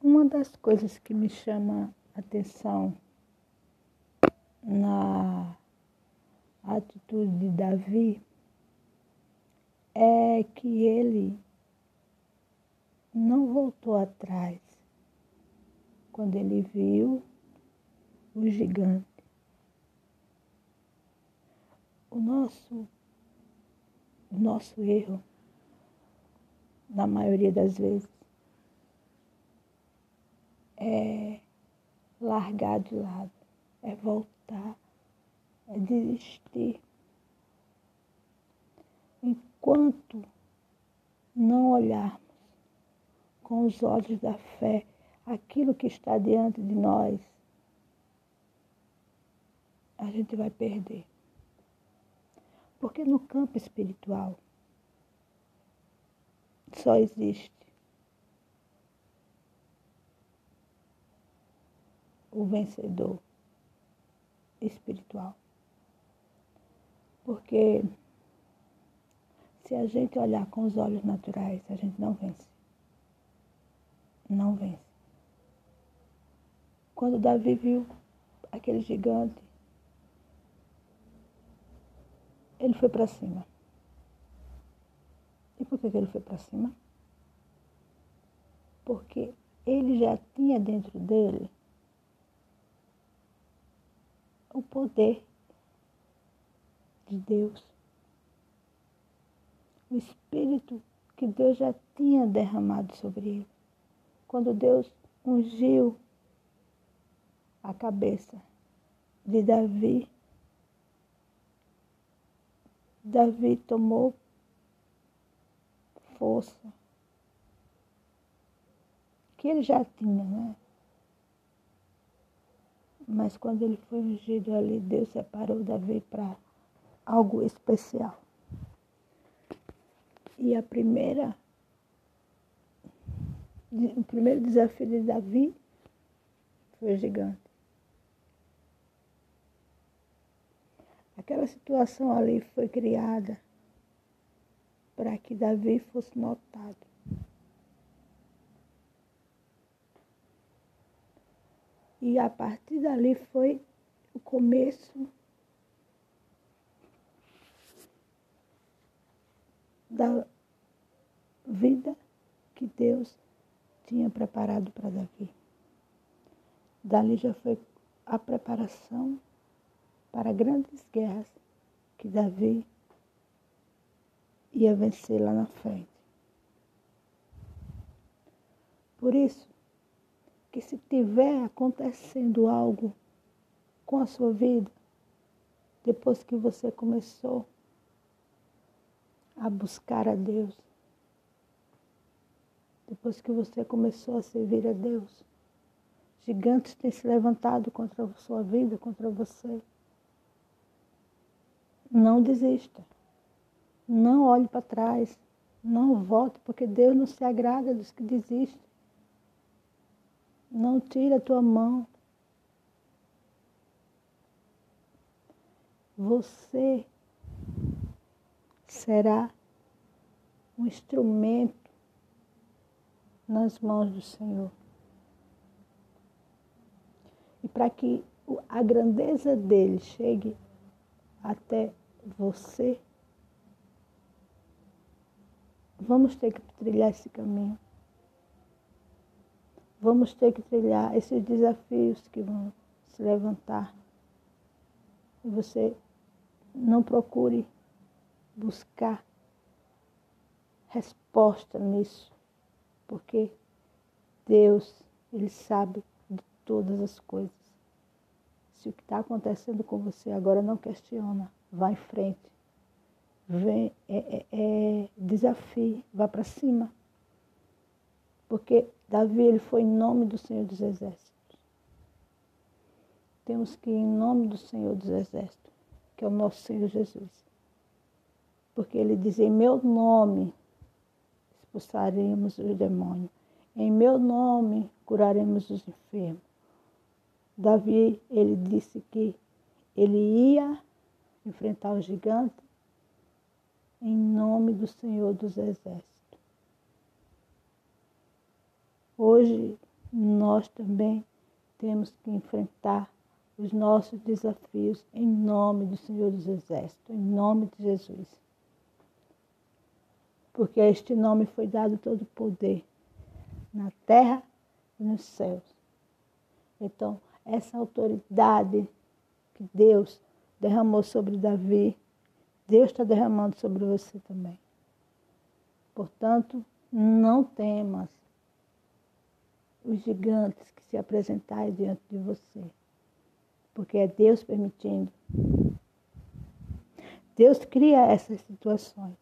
Uma das coisas que me chama atenção na atitude de Davi é que ele não voltou atrás quando ele viu o gigante. O nosso, o nosso erro, na maioria das vezes, é largar de lado, é voltar, é desistir. Enquanto não olharmos com os olhos da fé aquilo que está diante de nós, a gente vai perder. Porque no campo espiritual só existe o vencedor espiritual. Porque se a gente olhar com os olhos naturais, a gente não vence. Não vence. Quando Davi viu aquele gigante, ele foi para cima. E por que ele foi para cima? Porque ele já tinha dentro dele o poder de Deus. O Espírito que Deus já tinha derramado sobre ele. Quando Deus ungiu a cabeça de Davi, Davi tomou força que ele já tinha, né? Mas quando ele foi ungido ali, Deus separou Davi para algo especial. E a primeira, o primeiro desafio de Davi foi gigante. Aquela situação ali foi criada para que Davi fosse notado. E a partir dali foi o começo da vida que Deus tinha preparado para Davi. Dali já foi a preparação para grandes guerras que Davi ia vencer lá na frente. Por isso, que se tiver acontecendo algo com a sua vida, depois que você começou a buscar a Deus, depois que você começou a servir a Deus, gigantes têm se levantado contra a sua vida, contra você. Não desista. Não olhe para trás. Não volte, porque Deus não se agrada dos que desistem. Não tire a tua mão. Você será um instrumento nas mãos do Senhor. E para que a grandeza dele chegue até você, vamos ter que trilhar esse caminho vamos ter que trilhar esses desafios que vão se levantar. E você não procure buscar resposta nisso, porque Deus, Ele sabe de todas as coisas. Se o que está acontecendo com você agora não questiona, vá em frente. Vem, é, é, é desafio, vá para cima. Porque Davi ele foi em nome do Senhor dos Exércitos. Temos que ir em nome do Senhor dos Exércitos, que é o nosso Senhor Jesus. Porque ele diz: Em meu nome expulsaremos os demônios, em meu nome curaremos os enfermos. Davi, ele disse que ele ia enfrentar o gigante em nome do Senhor dos Exércitos. Hoje nós também temos que enfrentar os nossos desafios em nome do Senhor dos Exércitos, em nome de Jesus. Porque a este nome foi dado todo o poder na terra e nos céus. Então, essa autoridade que Deus derramou sobre Davi, Deus está derramando sobre você também. Portanto, não temas os gigantes que se apresentarem diante de você, porque é Deus permitindo. Deus cria essas situações.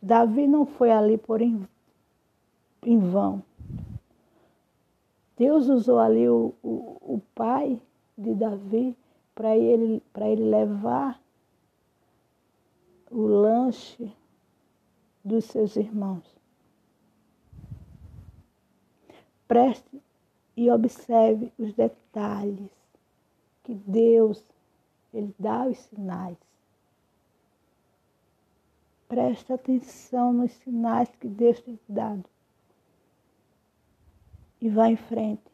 Davi não foi ali por em, em vão. Deus usou ali o, o, o pai de Davi para ele, ele levar o lanche dos seus irmãos. Preste e observe os detalhes que Deus ele dá os sinais. Preste atenção nos sinais que Deus tem dado. E vá em frente.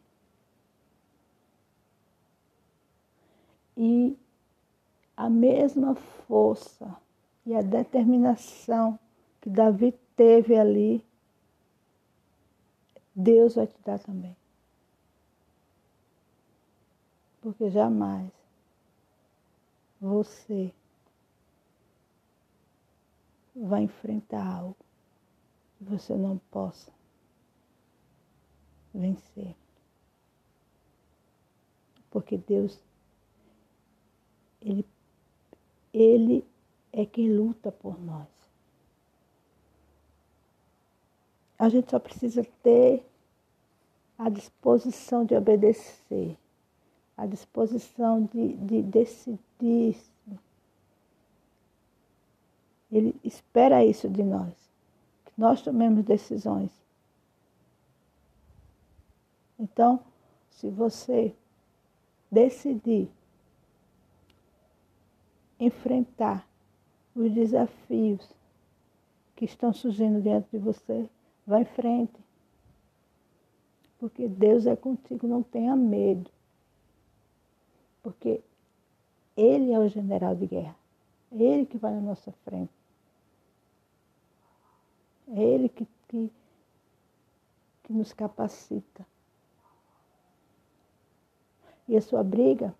E a mesma força e a determinação que Davi teve ali, Deus vai te dar também. Porque jamais você vai enfrentar algo que você não possa vencer. Porque Deus, Ele, Ele é quem luta por nós. A gente só precisa ter a disposição de obedecer, a disposição de, de decidir. Ele espera isso de nós, que nós tomemos decisões. Então, se você decidir enfrentar os desafios que estão surgindo diante de você, vá em frente. Porque Deus é contigo, não tenha medo. Porque Ele é o general de guerra. É Ele que vai na nossa frente. É Ele que, que, que nos capacita. E a sua briga,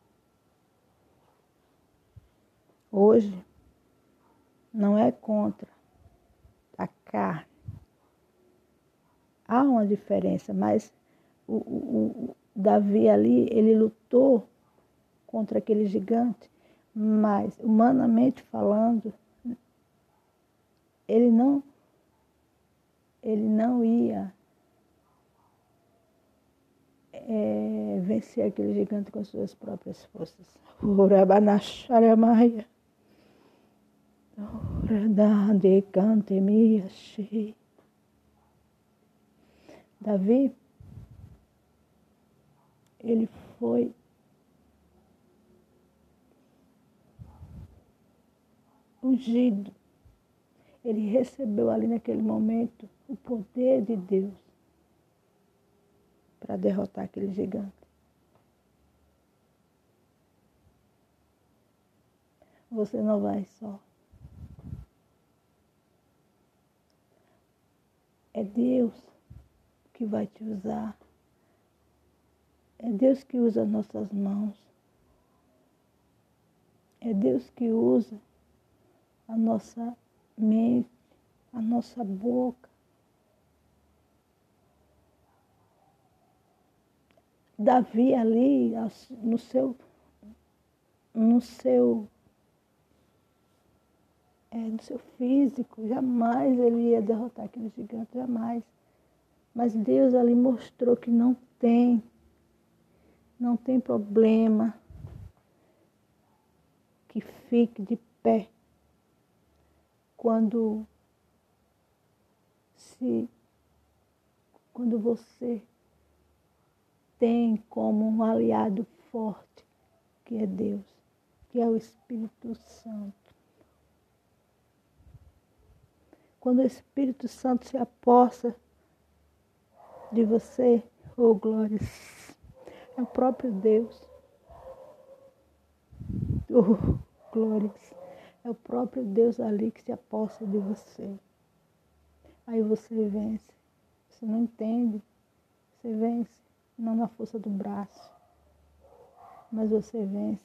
hoje, não é contra a carne. Há uma diferença, mas o, o, o Davi ali, ele lutou contra aquele gigante, mas humanamente falando, ele não ele não ia é, vencer aquele gigante com as suas próprias forças. Urabanacharamaia. Radade cante miashi. Davi, ele foi ungido. Ele recebeu ali naquele momento o poder de Deus para derrotar aquele gigante. Você não vai só. É Deus que vai te usar. É Deus que usa nossas mãos. É Deus que usa a nossa mente, a nossa boca. Davi ali, no seu, no seu é, no seu físico, jamais ele ia derrotar aquele gigante, jamais. Mas Deus ali mostrou que não tem, não tem problema que fique de pé quando se quando você tem como um aliado forte que é Deus, que é o Espírito Santo. Quando o Espírito Santo se aposta de você, Oh, glórias. É o próprio Deus. Oh, glórias. É o próprio Deus ali que se aposta de você. Aí você vence. Você não entende. Você vence. Não na força do braço. Mas você vence.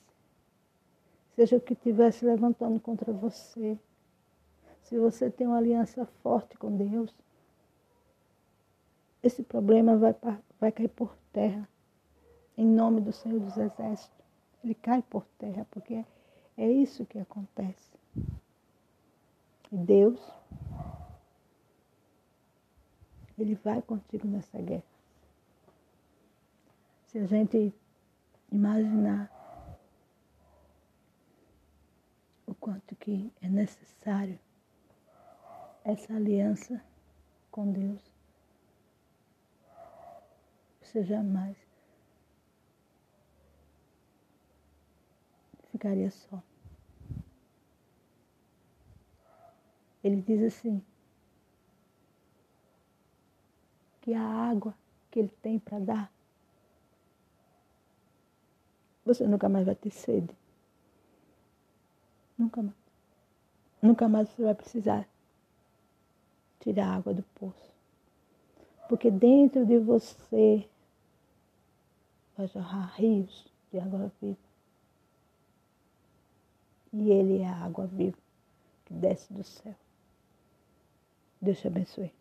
Seja o que estiver se levantando contra você. Se você tem uma aliança forte com Deus, esse problema vai, vai cair por terra. Em nome do Senhor dos Exércitos. Ele cai por terra, porque é isso que acontece. E Deus, Ele vai contigo nessa guerra. Se a gente imaginar o quanto que é necessário essa aliança com Deus, você jamais ficaria só. Ele diz assim: que a água que ele tem para dar, você nunca mais vai ter sede. Nunca mais. Nunca mais você vai precisar tirar água do poço. Porque dentro de você vai jorrar rios de água viva. E Ele é a água viva que desce do céu. Deus te abençoe.